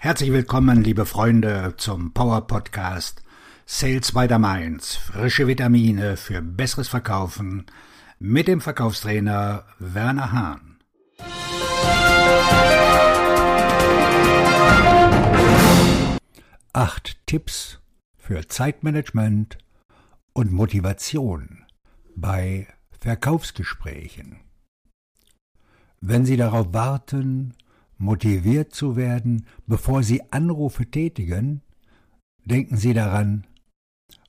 Herzlich willkommen, liebe Freunde, zum Power Podcast Sales by the Mainz. Frische Vitamine für besseres Verkaufen mit dem Verkaufstrainer Werner Hahn. Acht Tipps für Zeitmanagement und Motivation bei Verkaufsgesprächen. Wenn Sie darauf warten, motiviert zu werden, bevor Sie Anrufe tätigen, denken Sie daran,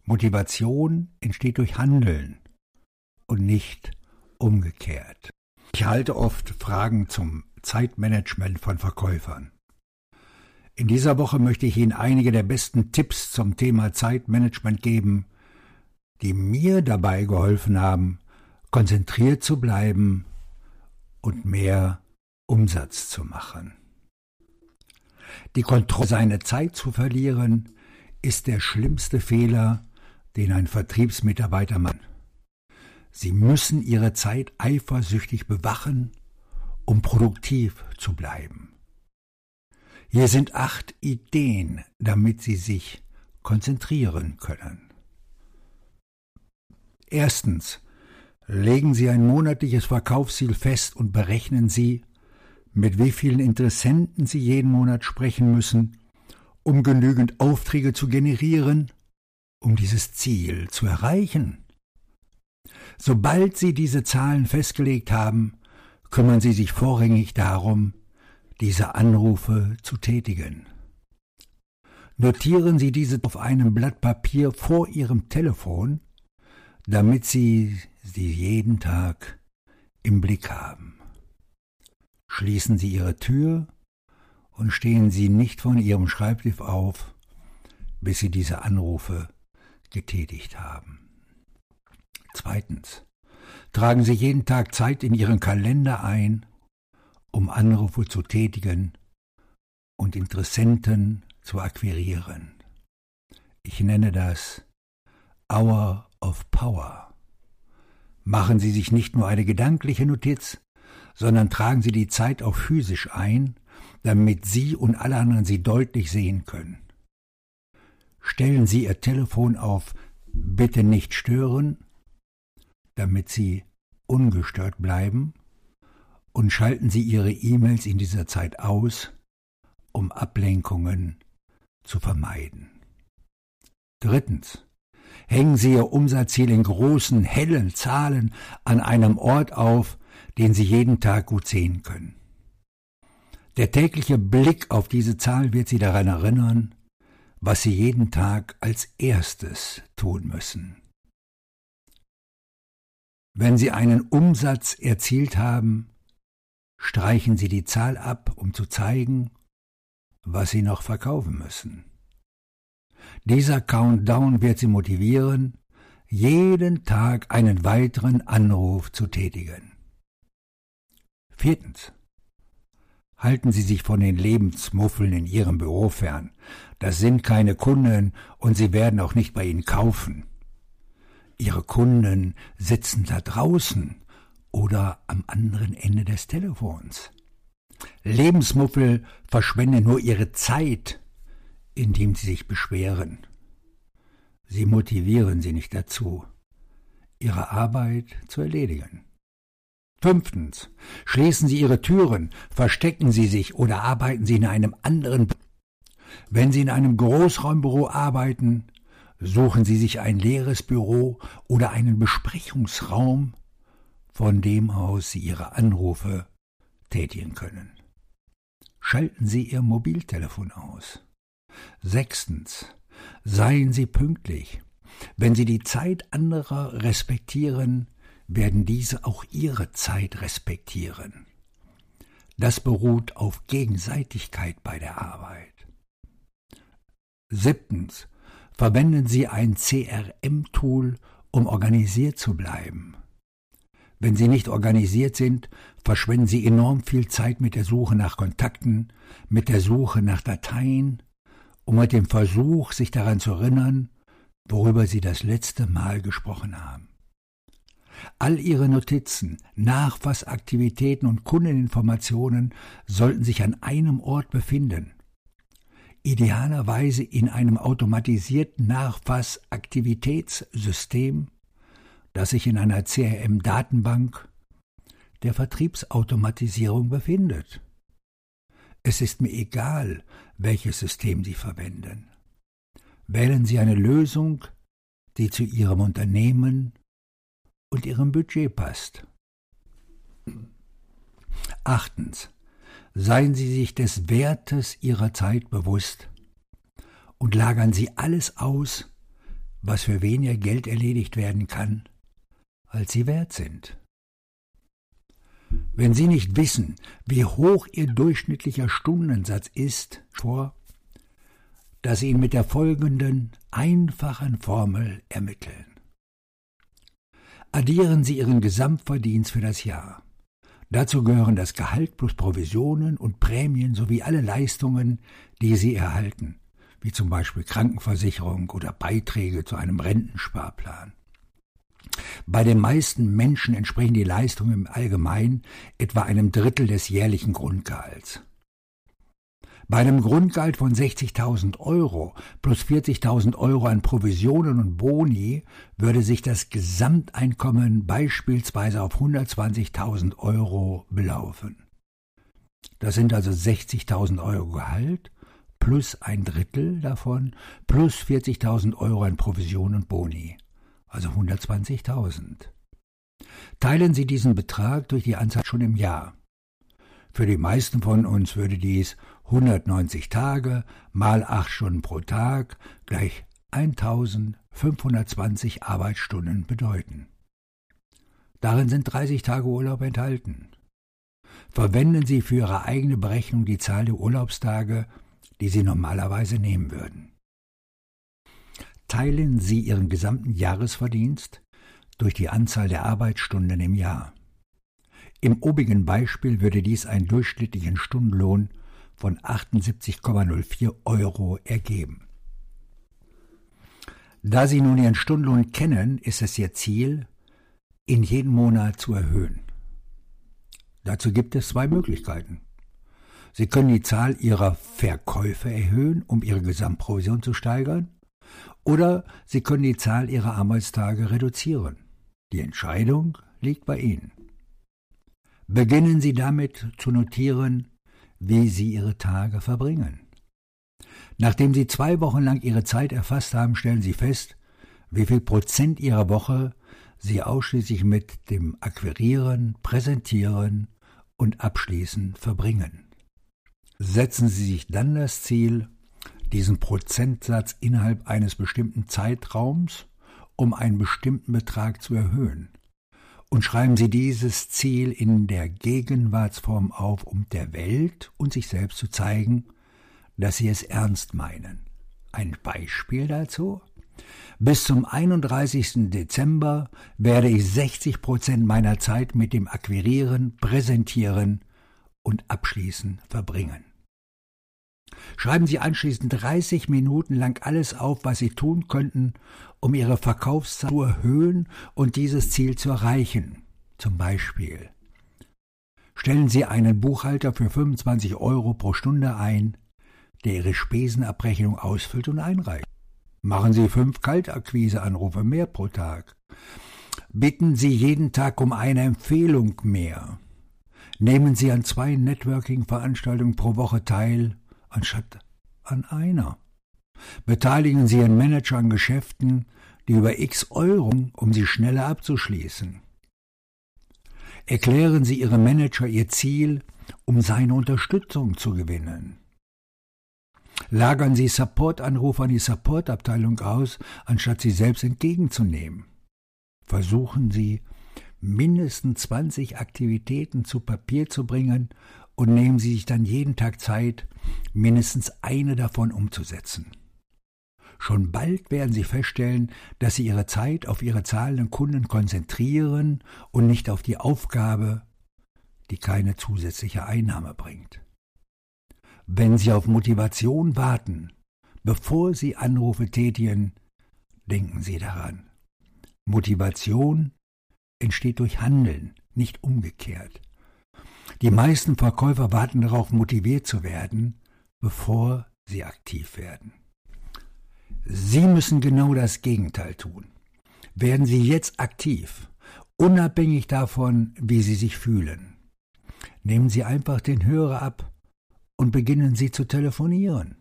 Motivation entsteht durch Handeln und nicht umgekehrt. Ich halte oft Fragen zum Zeitmanagement von Verkäufern. In dieser Woche möchte ich Ihnen einige der besten Tipps zum Thema Zeitmanagement geben, die mir dabei geholfen haben, konzentriert zu bleiben und mehr Umsatz zu machen. Die Kontrolle seiner Zeit zu verlieren, ist der schlimmste Fehler, den ein Vertriebsmitarbeiter macht. Sie müssen ihre Zeit eifersüchtig bewachen, um produktiv zu bleiben. Hier sind acht Ideen, damit Sie sich konzentrieren können. Erstens. Legen Sie ein monatliches Verkaufsziel fest und berechnen Sie, mit wie vielen Interessenten Sie jeden Monat sprechen müssen, um genügend Aufträge zu generieren, um dieses Ziel zu erreichen. Sobald Sie diese Zahlen festgelegt haben, kümmern Sie sich vorrangig darum, diese Anrufe zu tätigen. Notieren Sie diese auf einem Blatt Papier vor Ihrem Telefon, damit Sie sie jeden Tag im Blick haben. Schließen Sie Ihre Tür und stehen Sie nicht von Ihrem Schreibtisch auf, bis Sie diese Anrufe getätigt haben. Zweitens. Tragen Sie jeden Tag Zeit in Ihren Kalender ein, um Anrufe zu tätigen und Interessenten zu akquirieren. Ich nenne das Hour of Power. Machen Sie sich nicht nur eine gedankliche Notiz, sondern tragen Sie die Zeit auch physisch ein, damit Sie und alle anderen sie deutlich sehen können. Stellen Sie Ihr Telefon auf Bitte nicht stören, damit Sie ungestört bleiben, und schalten Sie Ihre E-Mails in dieser Zeit aus, um Ablenkungen zu vermeiden. Drittens. Hängen Sie Ihr Umsatzziel in großen, hellen Zahlen an einem Ort auf, den Sie jeden Tag gut sehen können. Der tägliche Blick auf diese Zahl wird Sie daran erinnern, was Sie jeden Tag als erstes tun müssen. Wenn Sie einen Umsatz erzielt haben, streichen Sie die Zahl ab, um zu zeigen, was Sie noch verkaufen müssen. Dieser Countdown wird Sie motivieren, jeden Tag einen weiteren Anruf zu tätigen. Viertens. Halten Sie sich von den Lebensmuffeln in Ihrem Büro fern. Das sind keine Kunden und sie werden auch nicht bei Ihnen kaufen. Ihre Kunden sitzen da draußen oder am anderen Ende des Telefons. Lebensmuffel verschwenden nur ihre Zeit, indem sie sich beschweren. Sie motivieren sie nicht dazu, ihre Arbeit zu erledigen. Fünftens. Schließen Sie Ihre Türen, verstecken Sie sich oder arbeiten Sie in einem anderen. Wenn Sie in einem Großraumbüro arbeiten, suchen Sie sich ein leeres Büro oder einen Besprechungsraum, von dem aus Sie Ihre Anrufe tätigen können. Schalten Sie Ihr Mobiltelefon aus. Sechstens. Seien Sie pünktlich. Wenn Sie die Zeit anderer respektieren, werden diese auch ihre Zeit respektieren. Das beruht auf Gegenseitigkeit bei der Arbeit. Siebtens. Verwenden Sie ein CRM-Tool, um organisiert zu bleiben. Wenn Sie nicht organisiert sind, verschwenden Sie enorm viel Zeit mit der Suche nach Kontakten, mit der Suche nach Dateien und mit dem Versuch, sich daran zu erinnern, worüber Sie das letzte Mal gesprochen haben. All Ihre Notizen, Nachfassaktivitäten und Kundeninformationen sollten sich an einem Ort befinden. idealerweise in einem automatisierten Nachfassaktivitätssystem, das sich in einer CRM-Datenbank der Vertriebsautomatisierung befindet. Es ist mir egal, welches System Sie verwenden. Wählen Sie eine Lösung, die zu Ihrem Unternehmen und Ihrem Budget passt. Achtens. Seien Sie sich des Wertes Ihrer Zeit bewusst und lagern Sie alles aus, was für weniger Geld erledigt werden kann, als Sie wert sind. Wenn Sie nicht wissen, wie hoch Ihr durchschnittlicher Stundensatz ist, vor, dass Sie ihn mit der folgenden einfachen Formel ermitteln. Addieren Sie Ihren Gesamtverdienst für das Jahr. Dazu gehören das Gehalt plus Provisionen und Prämien sowie alle Leistungen, die Sie erhalten, wie zum Beispiel Krankenversicherung oder Beiträge zu einem Rentensparplan. Bei den meisten Menschen entsprechen die Leistungen im Allgemeinen etwa einem Drittel des jährlichen Grundgehalts. Bei einem Grundgehalt von 60.000 Euro plus 40.000 Euro an Provisionen und Boni würde sich das Gesamteinkommen beispielsweise auf 120.000 Euro belaufen. Das sind also 60.000 Euro Gehalt plus ein Drittel davon plus 40.000 Euro an Provisionen und Boni also 120.000. Teilen Sie diesen Betrag durch die Anzahl schon im Jahr. Für die meisten von uns würde dies 190 Tage mal 8 Stunden pro Tag gleich 1520 Arbeitsstunden bedeuten. Darin sind 30 Tage Urlaub enthalten. Verwenden Sie für Ihre eigene Berechnung die Zahl der Urlaubstage, die Sie normalerweise nehmen würden teilen Sie Ihren gesamten Jahresverdienst durch die Anzahl der Arbeitsstunden im Jahr. Im obigen Beispiel würde dies einen durchschnittlichen Stundenlohn von 78,04 Euro ergeben. Da Sie nun Ihren Stundenlohn kennen, ist es Ihr Ziel, ihn jeden Monat zu erhöhen. Dazu gibt es zwei Möglichkeiten. Sie können die Zahl Ihrer Verkäufe erhöhen, um Ihre Gesamtprovision zu steigern, oder Sie können die Zahl Ihrer Arbeitstage reduzieren. Die Entscheidung liegt bei Ihnen. Beginnen Sie damit zu notieren, wie Sie Ihre Tage verbringen. Nachdem Sie zwei Wochen lang Ihre Zeit erfasst haben, stellen Sie fest, wie viel Prozent Ihrer Woche Sie ausschließlich mit dem Akquirieren, Präsentieren und Abschließen verbringen. Setzen Sie sich dann das Ziel, diesen Prozentsatz innerhalb eines bestimmten Zeitraums um einen bestimmten Betrag zu erhöhen. Und schreiben Sie dieses Ziel in der Gegenwartsform auf, um der Welt und sich selbst zu zeigen, dass Sie es ernst meinen. Ein Beispiel dazu? Bis zum 31. Dezember werde ich 60 Prozent meiner Zeit mit dem Akquirieren, Präsentieren und Abschließen verbringen. Schreiben Sie anschließend 30 Minuten lang alles auf, was Sie tun könnten, um Ihre Verkaufszahl zu erhöhen und dieses Ziel zu erreichen. Zum Beispiel stellen Sie einen Buchhalter für 25 Euro pro Stunde ein, der Ihre Spesenabrechnung ausfüllt und einreicht. Machen Sie fünf Kaltakquiseanrufe mehr pro Tag. Bitten Sie jeden Tag um eine Empfehlung mehr. Nehmen Sie an zwei Networking-Veranstaltungen pro Woche teil anstatt an einer. Beteiligen Sie Ihren Manager an Geschäften, die über x Euro, um sie schneller abzuschließen. Erklären Sie Ihrem Manager Ihr Ziel, um seine Unterstützung zu gewinnen. Lagern Sie Supportanrufe an die Supportabteilung aus, anstatt sie selbst entgegenzunehmen. Versuchen Sie, mindestens 20 Aktivitäten zu Papier zu bringen und nehmen Sie sich dann jeden Tag Zeit, mindestens eine davon umzusetzen. Schon bald werden Sie feststellen, dass Sie Ihre Zeit auf Ihre zahlenden Kunden konzentrieren und nicht auf die Aufgabe, die keine zusätzliche Einnahme bringt. Wenn Sie auf Motivation warten, bevor Sie Anrufe tätigen, denken Sie daran. Motivation entsteht durch Handeln, nicht umgekehrt. Die meisten Verkäufer warten darauf, motiviert zu werden, bevor Sie aktiv werden. Sie müssen genau das Gegenteil tun. Werden Sie jetzt aktiv, unabhängig davon, wie Sie sich fühlen. Nehmen Sie einfach den Hörer ab und beginnen Sie zu telefonieren.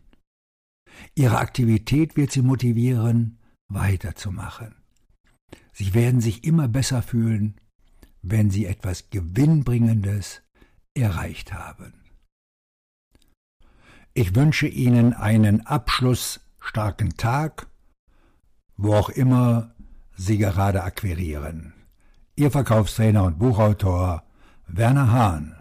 Ihre Aktivität wird Sie motivieren, weiterzumachen. Sie werden sich immer besser fühlen, wenn Sie etwas Gewinnbringendes erreicht haben. Ich wünsche Ihnen einen abschlussstarken Tag, wo auch immer Sie gerade akquirieren. Ihr Verkaufstrainer und Buchautor Werner Hahn.